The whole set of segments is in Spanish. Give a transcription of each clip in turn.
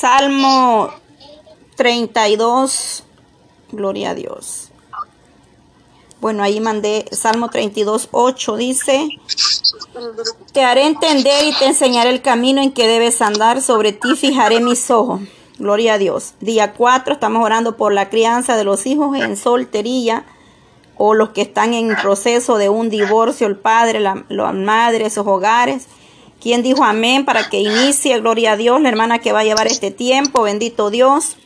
Salmo 32, gloria a Dios. Bueno, ahí mandé Salmo 32, 8, dice, te haré entender y te enseñaré el camino en que debes andar, sobre ti fijaré mis ojos. Gloria a Dios. Día 4, estamos orando por la crianza de los hijos en soltería o los que están en proceso de un divorcio, el padre, la, madre, esos hogares. ¿Quién dijo amén para que inicie? Gloria a Dios, la hermana que va a llevar este tiempo. Bendito Dios.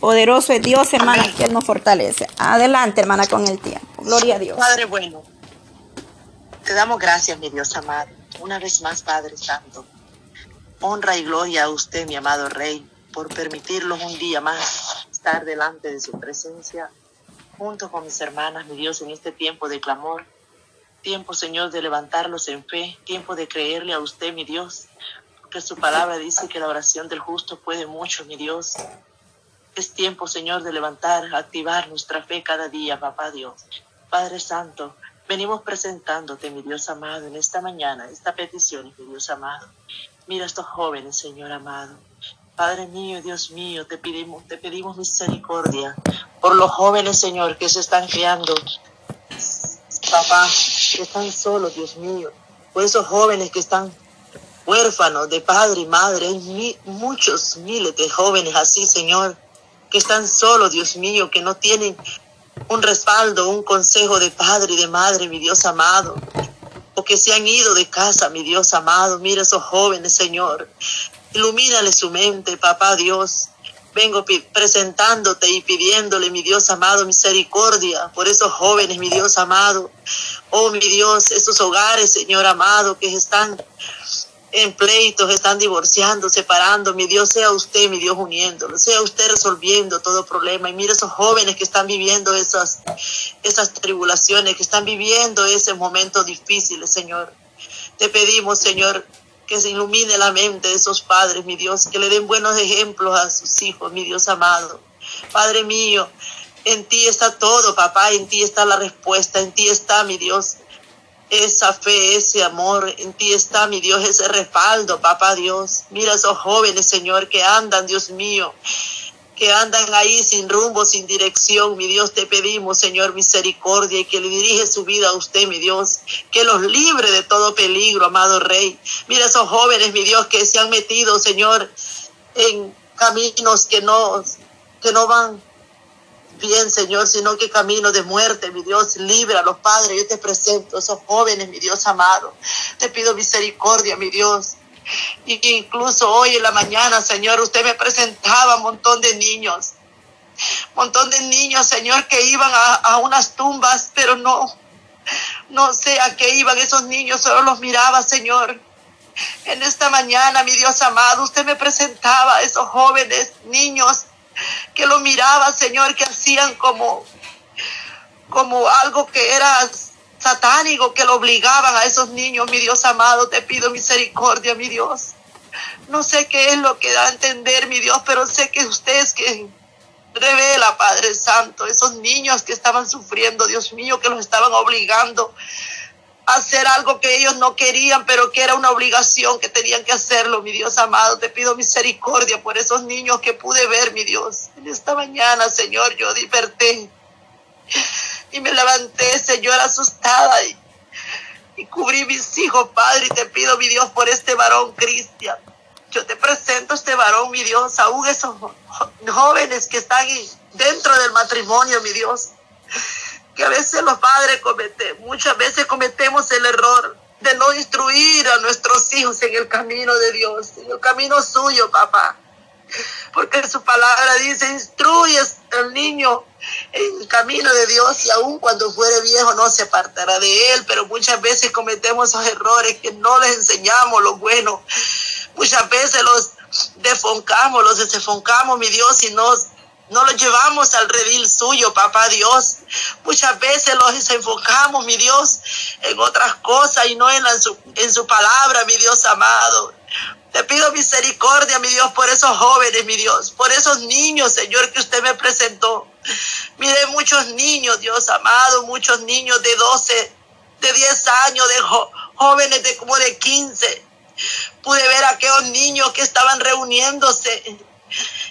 Poderoso es Dios, hermana, que Él nos fortalece. Adelante, hermana, con el tiempo. Gloria a Dios. Padre bueno, te damos gracias, mi Dios amado. Una vez más, Padre Santo. Honra y gloria a usted, mi amado Rey, por permitirnos un día más estar delante de su presencia junto con mis hermanas, mi Dios, en este tiempo de clamor. Tiempo, Señor, de levantarlos en fe. Tiempo de creerle a usted, mi Dios. Porque su palabra dice que la oración del justo puede mucho, mi Dios. Es tiempo, Señor, de levantar, activar nuestra fe cada día, papá Dios. Padre Santo, venimos presentándote, mi Dios amado, en esta mañana, esta petición, mi Dios amado. Mira estos jóvenes, Señor amado. Padre mío, Dios mío, te pedimos, te pedimos misericordia por los jóvenes, Señor, que se están criando. Papá, que están solos, Dios mío. Por esos jóvenes que están huérfanos de padre y madre. Hay muchos miles de jóvenes así, Señor, que están solos, Dios mío, que no tienen un respaldo, un consejo de padre y de madre, mi Dios amado. O que se han ido de casa, mi Dios amado. Mira esos jóvenes, Señor. Ilumínale su mente, papá Dios. Vengo presentándote y pidiéndole, mi Dios amado, misericordia por esos jóvenes, mi Dios amado. Oh, mi Dios, esos hogares, Señor amado, que están en pleitos, están divorciando, separando. Mi Dios, sea usted, mi Dios, uniéndolo. Sea usted resolviendo todo problema. Y mire esos jóvenes que están viviendo esas, esas tribulaciones, que están viviendo esos momentos difíciles, Señor. Te pedimos, Señor, que se ilumine la mente de esos padres, mi Dios, que le den buenos ejemplos a sus hijos, mi Dios amado. Padre mío, en ti está todo, papá, en ti está la respuesta, en ti está, mi Dios, esa fe, ese amor, en ti está, mi Dios, ese respaldo, papá Dios. Mira esos jóvenes, Señor, que andan, Dios mío, que andan ahí sin rumbo, sin dirección. Mi Dios, te pedimos, Señor, misericordia y que le dirige su vida a usted, mi Dios, que los libre de todo peligro, amado Rey. Mira esos jóvenes, mi Dios, que se han metido, Señor, en caminos que no, que no van bien, Señor, sino que camino de muerte, mi Dios, libra a los padres. Yo te presento esos jóvenes, mi Dios amado. Te pido misericordia, mi Dios. Y que incluso hoy en la mañana, Señor, usted me presentaba un montón de niños. montón de niños, Señor, que iban a, a unas tumbas, pero no, no sé a qué iban esos niños, solo los miraba, Señor. En esta mañana, mi Dios amado, usted me presentaba a esos jóvenes, niños, que lo miraba, Señor, que hacían como, como algo que era satánico que lo obligaban a esos niños, mi Dios amado, te pido misericordia, mi Dios. No sé qué es lo que da a entender, mi Dios, pero sé que usted es quien revela, Padre Santo, esos niños que estaban sufriendo, Dios mío, que los estaban obligando a hacer algo que ellos no querían, pero que era una obligación que tenían que hacerlo, mi Dios amado. Te pido misericordia por esos niños que pude ver, mi Dios. En esta mañana, Señor, yo desperté y me levanté, Señor, asustada y, cubrí mis hijos, Padre, y te pido, mi Dios, por este varón Cristian. Yo te presento a este varón, mi Dios, aún esos jóvenes que están dentro del matrimonio, mi Dios, que a veces los padres cometen, muchas veces cometemos el error de no instruir a nuestros hijos en el camino de Dios, en el camino suyo, papá. Porque su palabra dice, instruyes al niño en el camino de Dios y aun cuando fuere viejo no se apartará de él, pero muchas veces cometemos esos errores que no les enseñamos lo bueno. Muchas veces los defoncamos, los desenfoncamos, mi Dios, y nos no los llevamos al redil suyo, papá Dios. Muchas veces los desenfocamos, mi Dios, en otras cosas y no en, su, en su palabra, mi Dios amado. Te pido misericordia, mi Dios, por esos jóvenes, mi Dios, por esos niños, Señor, que usted me presentó. Mire, muchos niños, Dios amado, muchos niños de 12, de 10 años, de jóvenes de como de 15, Pude ver a aquellos niños que estaban reuniéndose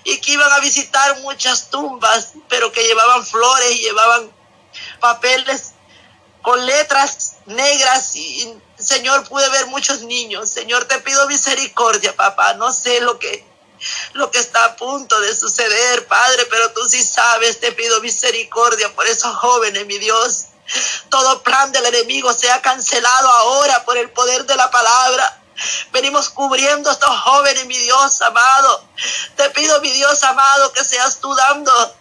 y que iban a visitar muchas tumbas, pero que llevaban flores y llevaban papeles con letras negras y Señor pude ver muchos niños. Señor, te pido misericordia, papá. No sé lo que lo que está a punto de suceder, Padre, pero tú sí sabes, te pido misericordia por esos jóvenes, mi Dios. Todo plan del enemigo sea cancelado ahora por el poder de la palabra. Venimos cubriendo a estos jóvenes, mi Dios amado. Te pido, mi Dios amado, que seas tú dando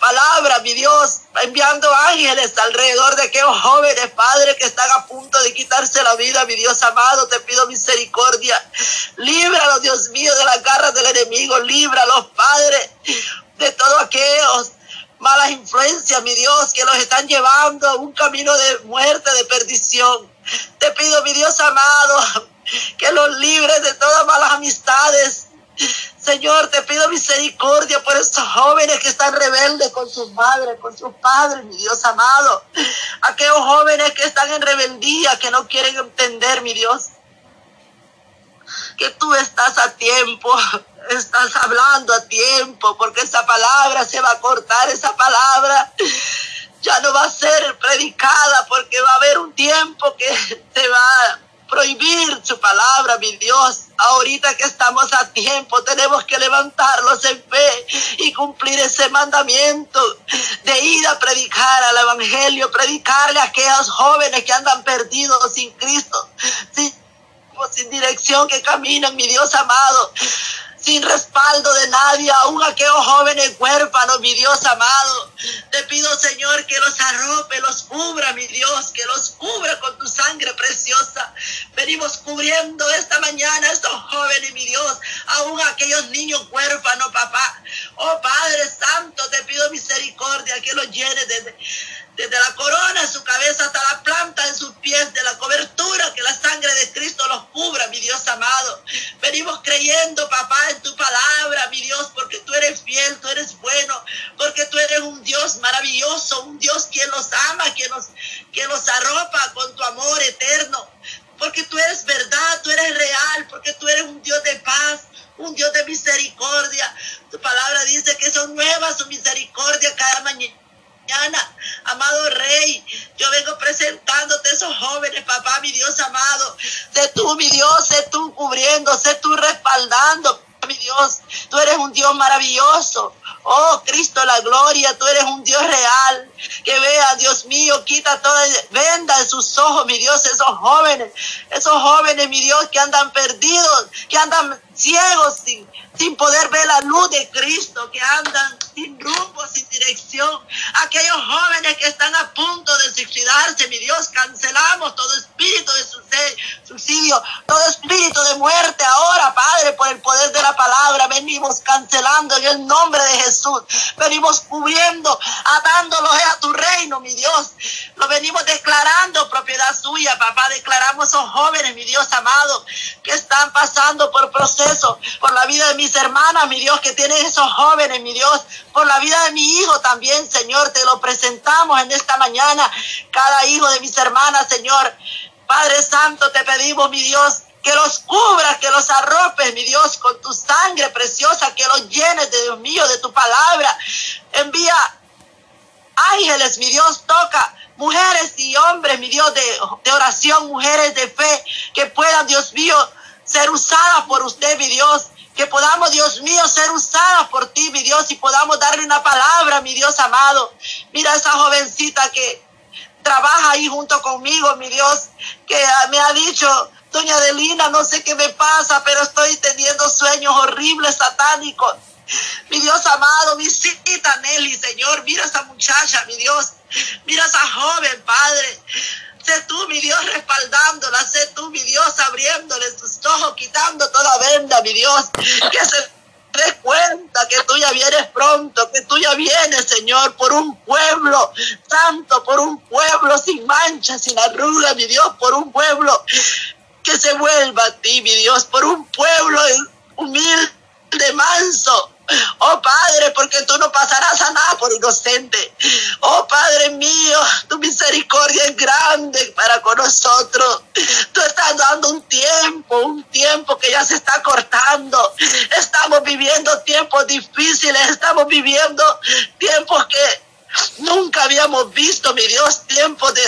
palabra, mi Dios, enviando ángeles alrededor de aquellos jóvenes, Padre, que están a punto de quitarse la vida, mi Dios amado, te pido misericordia. Líbralos, Dios mío, de las garras del enemigo, líbralos, Padre, de todos aquellos malas influencias, mi Dios, que los están llevando a un camino de muerte, de perdición. Te pido, mi Dios amado, que los libres de todas malas amistades, Señor, te pido misericordia por estos jóvenes que están rebeldes con sus madres, con sus padres, mi Dios amado. Aquellos jóvenes que están en rebeldía, que no quieren entender, mi Dios. Que tú estás a tiempo, estás hablando a tiempo, porque esa palabra se va a cortar, esa palabra ya no va a ser predicada, porque va a haber un tiempo que se va prohibir su palabra, mi Dios. Ahorita que estamos a tiempo, tenemos que levantarlos en fe y cumplir ese mandamiento de ir a predicar al Evangelio, predicarle a aquellos jóvenes que andan perdidos sin Cristo, sin, sin dirección, que caminan, mi Dios amado sin respaldo de nadie, aún aquellos jóvenes huérfanos, mi Dios amado. Te pido, Señor, que los arrope, los cubra, mi Dios, que los cubra con tu sangre preciosa. Venimos cubriendo esta mañana estos jóvenes, mi Dios, aún aquellos niños huérfanos, papá. Oh Padre Santo, te pido misericordia, que los llene de desde la corona de su cabeza hasta la planta de sus pies, de la cobertura que la sangre de Cristo los cubra, mi Dios amado. Venimos creyendo, papá, en tu palabra, mi Dios, porque tú eres fiel, tú eres bueno, porque tú eres un Dios maravilloso, un Dios quien los ama, quien los, quien los arropa con tu amor eterno. Porque tú eres verdad, tú eres real, porque tú eres un Dios de paz, un Dios de misericordia. Tu palabra dice que son nuevas su misericordia cada mañana Amado Rey, yo vengo presentándote esos jóvenes, papá, mi Dios amado. Sé tú, mi Dios, sé tú cubriendo, sé tú respaldando, mi Tú eres un Dios maravilloso. Oh, Cristo, la gloria, tú eres un Dios real. Que vea, Dios mío, quita toda venda de sus ojos, mi Dios, esos jóvenes, esos jóvenes, mi Dios, que andan perdidos, que andan ciegos sin, sin poder ver la luz de Cristo, que andan sin rumbo, sin dirección. Aquellos jóvenes que están a punto de suicidarse, mi Dios, cancelamos todo espíritu de suicidio, todo espíritu de muerte ahora, Padre, por el poder de la palabra. Venimos cancelando en el nombre de Jesús. Venimos cubriendo, atándolos tu reino, mi Dios. Lo venimos declarando propiedad suya, papá. Declaramos esos jóvenes, mi Dios amado, que están pasando por proceso, por la vida de mis hermanas, mi Dios, que tienen esos jóvenes, mi Dios, por la vida de mi hijo también, Señor, te lo presentamos en esta mañana, cada hijo de mis hermanas, Señor. Padre Santo, te pedimos, mi Dios, que los cubras, que los arropes, mi Dios, con tu sangre preciosa, que los llenes de Dios mío, de tu palabra. Envía ángeles, mi Dios, toca mujeres y hombres, mi Dios, de, oración, mujeres de fe, que puedan, Dios mío, ser usadas por usted, mi Dios. Que podamos, Dios mío, ser usadas por ti, mi Dios, y podamos darle una palabra, mi Dios amado. Mira esa jovencita que trabaja ahí junto conmigo, mi Dios, que me ha dicho, doña Adelina, no sé qué me pasa, pero estoy teniendo sueños horribles, satánicos. Mi Dios amado, visita Nelly, Señor. Mira a esa muchacha, mi Dios. Mira a esa joven, Padre. Sé tú, mi Dios, respaldándola. Sé tú, mi Dios, abriéndole sus ojos, quitando toda venda, mi Dios. Que se dé cuenta que tú ya vienes pronto, que tú ya vienes, Señor, por un pueblo santo, por un pueblo sin mancha, sin arruga, mi Dios, por un pueblo que se vuelva a ti, mi Dios, por un pueblo humilde, manso. Oh Padre, porque tú no pasarás a nada por inocente. Oh Padre mío, tu misericordia es grande para con nosotros. Tú estás dando un tiempo, un tiempo que ya se está cortando. Estamos viviendo tiempos difíciles, estamos viviendo tiempos que Nunca habíamos visto, mi Dios, tiempos de,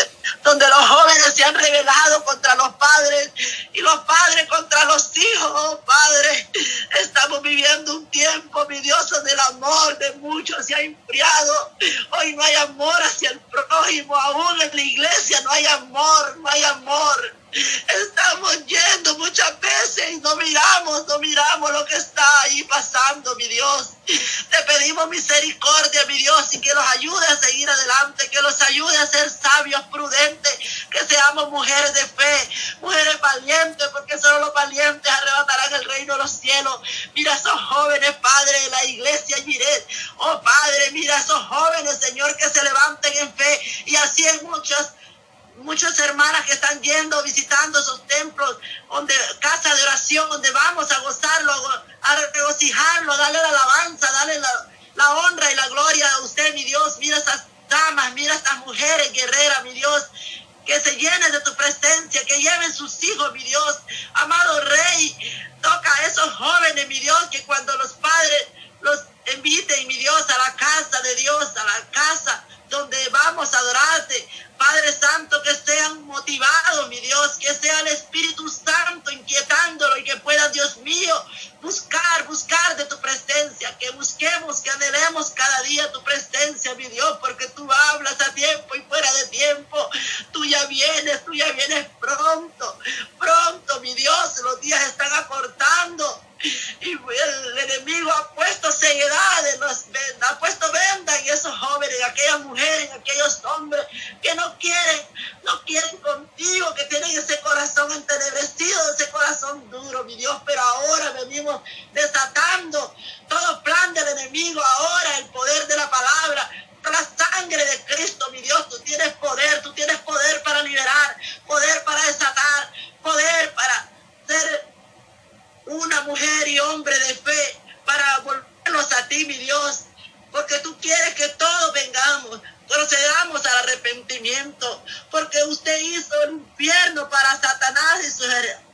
donde los jóvenes se han rebelado contra los padres y los padres contra los hijos, oh Padre. Estamos viviendo un tiempo, mi Dios, donde amor de muchos se ha enfriado. Hoy no hay amor hacia el prójimo, aún en la iglesia no hay amor, no hay amor. Estamos yendo muchas veces y no miramos, no miramos lo que está ahí pasando, mi Dios. Te pedimos misericordia, mi Dios, y que los ayude a seguir adelante, que los ayude a ser sabios, prudentes, que seamos mujeres de fe, mujeres valientes, porque solo los valientes arrebatarán el reino de los cielos. Mira a esos jóvenes, Padre, de la iglesia Miret. Oh Padre, mira a esos jóvenes, Señor, que se levanten en fe y así en muchas muchas hermanas que están yendo, visitando esos templos, donde casa de oración, donde vamos a gozarlo, a regocijarlo, darle la alabanza, darle la, la honra y la gloria a usted, mi Dios. Mira esas damas, mira estas mujeres guerreras, mi Dios, que se llenen de tu presencia, que lleven sus hijos, mi Dios. Amado Rey, toca a esos jóvenes, mi Dios, que cuando los padres los inviten, mi Dios, a la casa de Dios, a la casa donde vamos a adorarte, Padre Santo, que sean motivados, mi Dios, que sea el Espíritu Santo inquietándolo y que pueda, Dios mío, buscar, buscar de tu presencia, que busquemos, que anhelemos cada día tu presencia, mi Dios, porque tú hablas a tiempo y fuera de tiempo. Tú ya vienes, tú ya vienes pronto, pronto, mi Dios, los días están acortando. Y el enemigo ha puesto ceguedad, nos, ha puesto venda en esos jóvenes, en aquellas mujeres, en aquellos hombres que no quieren, no quieren contigo, que tienen ese corazón entenebrecido, ese corazón duro, mi Dios. Pero ahora venimos desatando todo plan del enemigo, ahora el poder de la palabra, la sangre de Cristo, mi Dios, tú tienes poder, tú tienes poder para liberar, poder para desatar, poder para ser una mujer y hombre de fe, para volvernos a ti, mi Dios, porque tú quieres que todos vengamos, procedamos al arrepentimiento, porque usted hizo el infierno para Satanás y sus,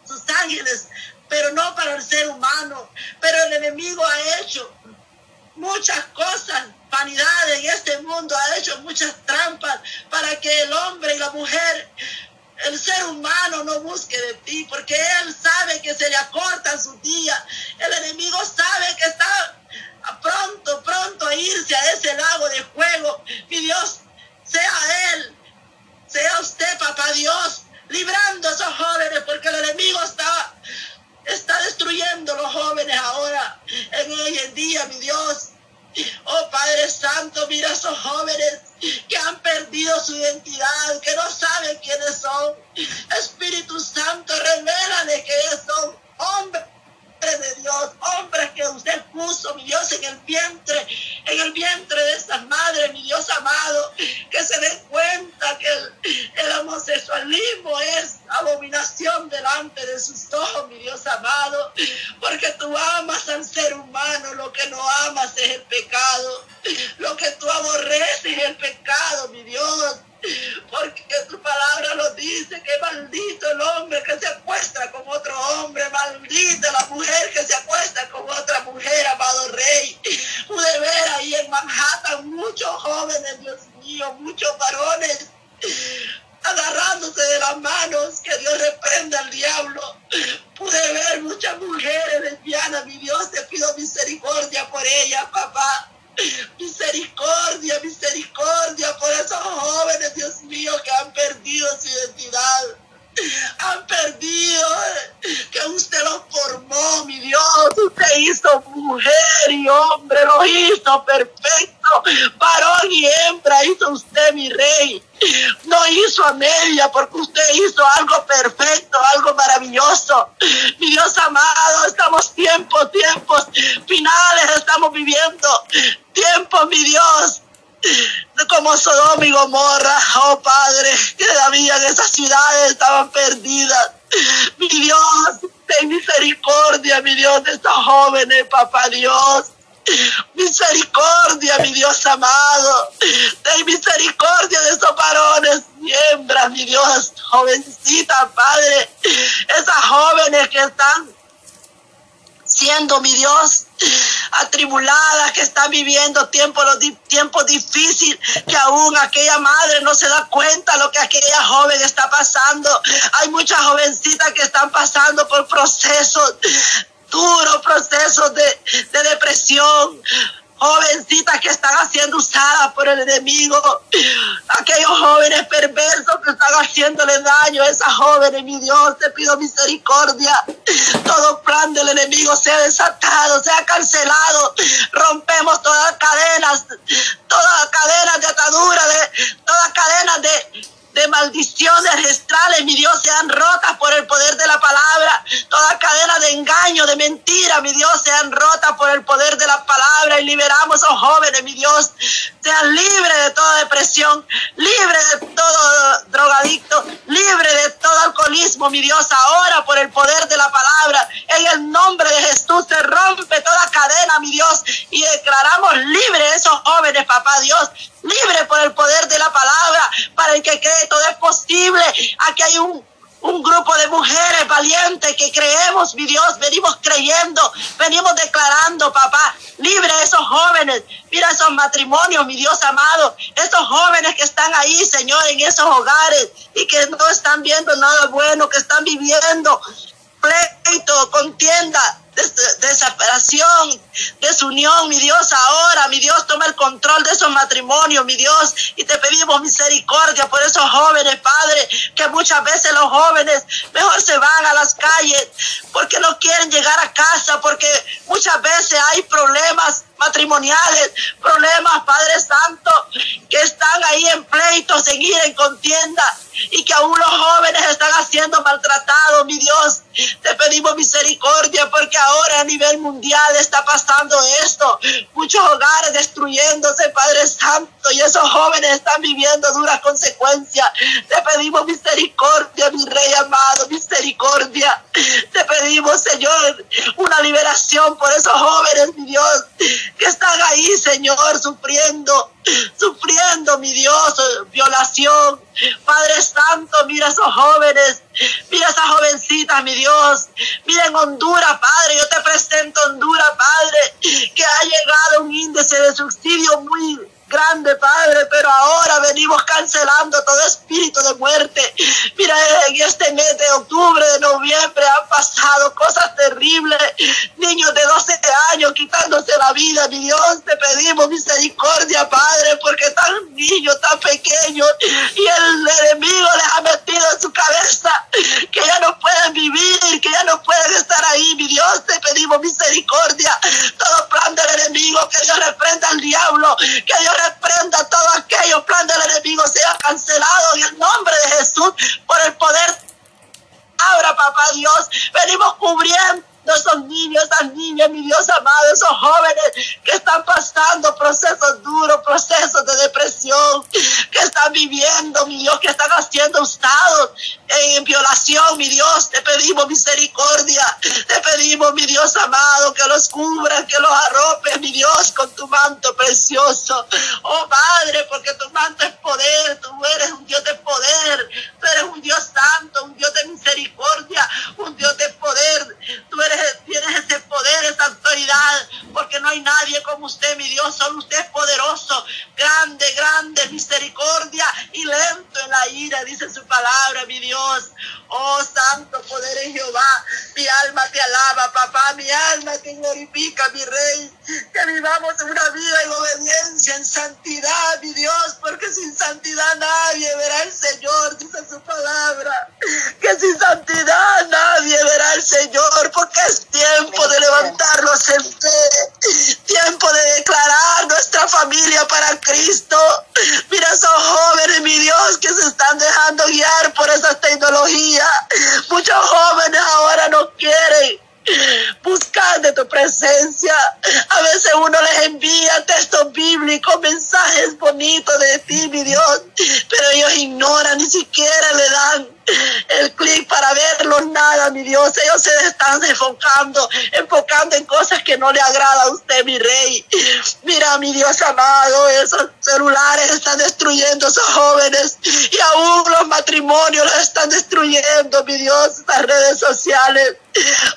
sus ángeles, pero no para el ser humano. Pero el enemigo ha hecho muchas cosas, vanidades en este mundo, ha hecho muchas trampas para que el hombre y la mujer el ser humano no busque de ti, porque él sabe que se le acortan sus días. El enemigo sabe que está pronto, pronto a irse a ese lago de fuego. Mi Dios, sea Él, sea usted, papá Dios, librando a esos jóvenes, porque el enemigo está, está destruyendo los jóvenes ahora, en hoy en día, mi Dios. Oh Padre Santo, mira a esos jóvenes que han perdido su identidad, que no saben quiénes son. Espíritu Santo, revélale que son hombres de Dios, hombres que usted puso, mi Dios, en el vientre, en el vientre de estas madres, mi Dios amado, que se den cuenta que el, homosexualismo es abominación delante de sus ojos, mi Dios amado, porque tú amas al ser humano, lo que no amas es el pecado, lo que tú aborreces es el pecado, mi Dios. Porque tu palabra lo dice que maldito el hombre que se acuesta con otro hombre, maldita la mujer que se acuesta con otra mujer, amado rey. Pude ver ahí en Manhattan muchos jóvenes, Dios mío, muchos varones agarrándose de las manos, que Dios reprenda al diablo. Pude ver muchas mujeres lesbianas, mi Dios, te pido misericordia por ellas, papá. Misericordia, misericordia por esos jóvenes, Dios mío, que han perdido su identidad. Han perdido que usted los formó, mi Dios. Usted hizo mujer y hombre, lo hizo perfecto. Varón y hembra hizo usted, mi rey. Hizo porque usted hizo algo perfecto, algo maravilloso. Mi Dios amado, estamos tiempos, tiempos finales, estamos viviendo tiempos, mi Dios, como Sodoma y Gomorra, oh Padre, que todavía en esas ciudades estaban perdidas. Mi Dios, ten misericordia, mi Dios, de estos jóvenes, papá Dios. Misericordia, mi Dios amado. Ten misericordia de esos varones mi Dios. Jovencita, Padre. Esas jóvenes que están siendo, mi Dios, atribuladas, que están viviendo tiempos, tiempos difíciles, que aún aquella madre no se da cuenta lo que aquella joven está pasando. Hay muchas jovencitas que están pasando por procesos duros, procesos de depresión, jovencitas que están siendo usadas por el enemigo, aquellos jóvenes perversos que están haciéndole daño a esas jóvenes, mi Dios, te pido misericordia. Todo plan del enemigo sea desatado, sea cancelado. Rompemos todas las cadenas, todas las cadenas de atadura, de todas cadenas de de maldiciones ancestrales, mi Dios, sean rotas por el poder de la palabra. Toda cadena de engaño, de mentira, mi Dios, sean rotas por el poder de la palabra y liberamos a los jóvenes, mi Dios. Sean libres de toda depresión, libres de todo drogadicto, libre de todo alcoholismo, mi Dios. Ahora por el poder de la palabra, en el nombre de Jesús se rompe toda cadena, mi Dios, y declaramos libres esos jóvenes, papá Dios libre por el poder de la palabra, para el que cree todo es posible. Aquí hay un, un grupo de mujeres valientes que creemos, mi Dios, venimos creyendo, venimos declarando, papá, libre a esos jóvenes, mira esos matrimonios, mi Dios amado, esos jóvenes que están ahí, Señor, en esos hogares y que no están viendo nada bueno, que están viviendo pleito, contienda, desesperación, desunión, mi Dios, ahora, mi Dios, toma el control de esos matrimonios, mi Dios, y te pedimos misericordia por esos jóvenes, Padre, que muchas veces los jóvenes mejor se van a las calles porque no quieren llegar a casa, porque muchas veces hay problemas matrimoniales, problemas, Padre Santo, que están ahí en pleitos, en ir en contienda y que aún los jóvenes están haciendo maltratados, mi Dios. Te pedimos misericordia porque ahora a nivel mundial está pasando esto. Muchos hogares destruyéndose, Padre Santo, y esos jóvenes están viviendo duras consecuencias. Te pedimos misericordia, mi Rey amado, misericordia. Te pedimos, Señor, una liberación por esos jóvenes, mi Dios, que están ahí, Señor, sufriendo, sufriendo, mi Dios, violación. Padre Santo, mira a esos jóvenes, mira a esas jovencitas, mi Dios. Mira en Honduras, Padre, yo te presento Honduras, Padre, que ha llegado un índice de suicidio muy grande, Padre, pero ahora venimos cancelando todo espíritu de muerte. Mira, en este mes de octubre, de noviembre han pasado cosas terribles. Niños de 12 años quitándose la vida, mi Dios, te pedimos misericordia, Padre, porque tan niños, tan pequeños, y el enemigo les ha metido en su cabeza que ya no pueden vivir, que ya no pueden estar ahí, mi Dios, te pedimos misericordia. Todo plan del enemigo, que Dios reprenda al diablo, que Dios reprenda todo aquello plan del enemigo sea cancelado en el nombre de Jesús por el poder. Ahora, papá Dios, venimos cubriendo esos niños, esas niñas, mi Dios amado, esos jóvenes que están pasando procesos duros, procesos de depresión, que están viviendo, mi Dios, que están haciendo usados en violación, mi Dios, te pedimos misericordia, te pedimos, mi Dios amado, que los cubras, que los arropes, mi Dios, con tu manto precioso. Oh Padre, porque tu manto es poder, tú eres un Dios de poder, tú eres un Dios santo, un Dios de misericordia, un Dios de poder, tú eres tienes ese poder, esa autoridad, porque no hay nadie como usted, mi Dios, solo usted es poderoso, grande, grande, misericordia y lento en la ira, dice su palabra, mi Dios. Oh, santo poder en Jehová, mi alma te alaba, papá, mi alma te glorifica, mi rey, que vivamos una vida en obediencia, en santidad, mi Dios, porque sin santidad nadie verá al Señor, dice su palabra, que sin santidad nadie verá al Señor, porque es tiempo de levantarnos en fe, tiempo de declarar nuestra familia para Cristo. Mira esos jóvenes, mi Dios, que se están dejando guiar por esas tecnologías. Muchos jóvenes ahora no quieren buscar de tu presencia. A veces uno les envía textos bíblicos, mensajes bonitos de ti, mi Dios, pero ellos ignoran, ni siquiera le dan el clic para verlos, nada, mi Dios. Ellos se están enfocando, enfocando en cosas que no le agrada a usted, mi rey. Mira, mi Dios amado, esos celulares están destruyendo a esos jóvenes y aún los matrimonios los están destruyendo, mi Dios, estas redes sociales.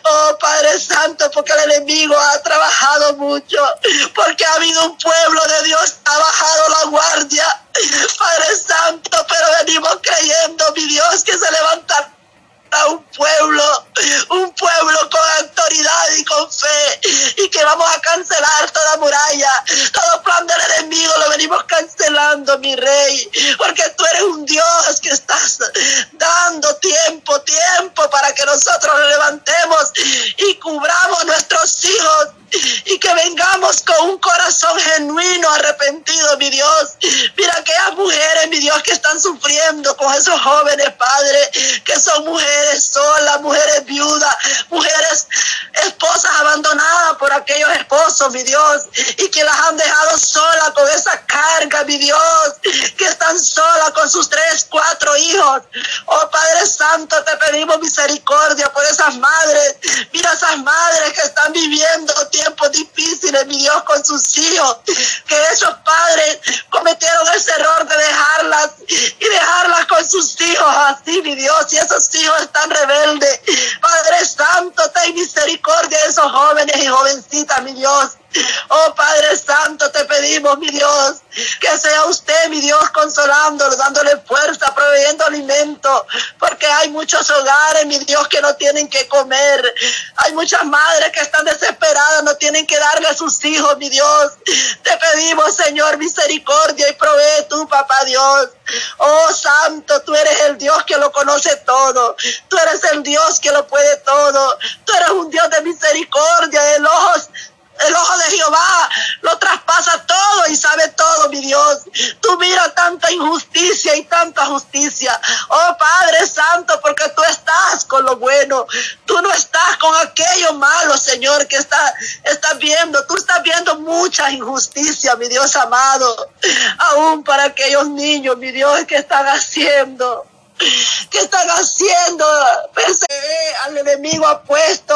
Oh Padre Santo, porque el enemigo ha trabajado mucho, porque ha habido un pueblo de Dios, ha bajado la guardia. Padre Santo, pero venimos creyendo, mi Dios, que se levanta a un pueblo, un pueblo con autoridad y con fe, y que vamos a cancelar toda muralla, todo plan del enemigo lo venimos cancelando, mi rey, porque tú eres un Dios que estás dando tiempo, tiempo que nosotros nos levantemos y cubramos nuestros hijos que vengamos con un corazón genuino, arrepentido, mi Dios. Mira aquellas mujeres, mi Dios, que están sufriendo con esos jóvenes, Padre, que son mujeres solas, mujeres viudas, mujeres esposas abandonadas por aquellos esposos, mi Dios, y que las han dejado solas con esa carga, mi Dios, que están solas con sus tres, cuatro hijos. Oh Padre Santo, te pedimos misericordia por esas madres. Mira esas madres que están viviendo tiempos difíciles, mi Dios, con sus hijos, que esos padres cometieron ese error de dejarlas y dejarlas con sus hijos así, mi Dios, y esos hijos están rebeldes. Padre Santo, ten misericordia de esos jóvenes y jovencitas, mi Dios. Oh Padre pedimos, mi Dios, que sea usted, mi Dios, consolándolo, dándole fuerza, proveyendo alimento, porque hay muchos hogares, mi Dios, que no tienen que comer. Hay muchas madres que están desesperadas, no tienen que darle a sus hijos, mi Dios. Te pedimos, Señor, misericordia y provee tú, papá Dios. Oh Santo, tú eres el Dios que lo conoce todo. Tú eres el Dios que lo puede todo. Tú eres un Dios de misericordia, de ojos el ojo de Jehová lo traspasa todo y sabe todo, mi Dios. Tú miras tanta injusticia y tanta justicia. Oh Padre Santo, porque tú estás con lo bueno. Tú no estás con aquello malo, Señor, que está, estás viendo. Tú estás viendo mucha injusticia, mi Dios amado. Aún para aquellos niños, mi Dios, que están haciendo. ¿Qué están haciendo? Pensé, al enemigo ha puesto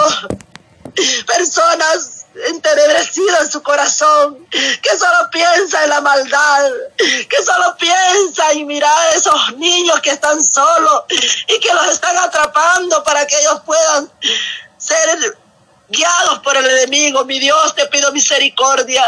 personas entenebrecido en su corazón, que solo piensa en la maldad, que solo piensa en mirar a esos niños que están solos y que los están atrapando para que ellos puedan ser guiados por el enemigo. Mi Dios, te pido misericordia.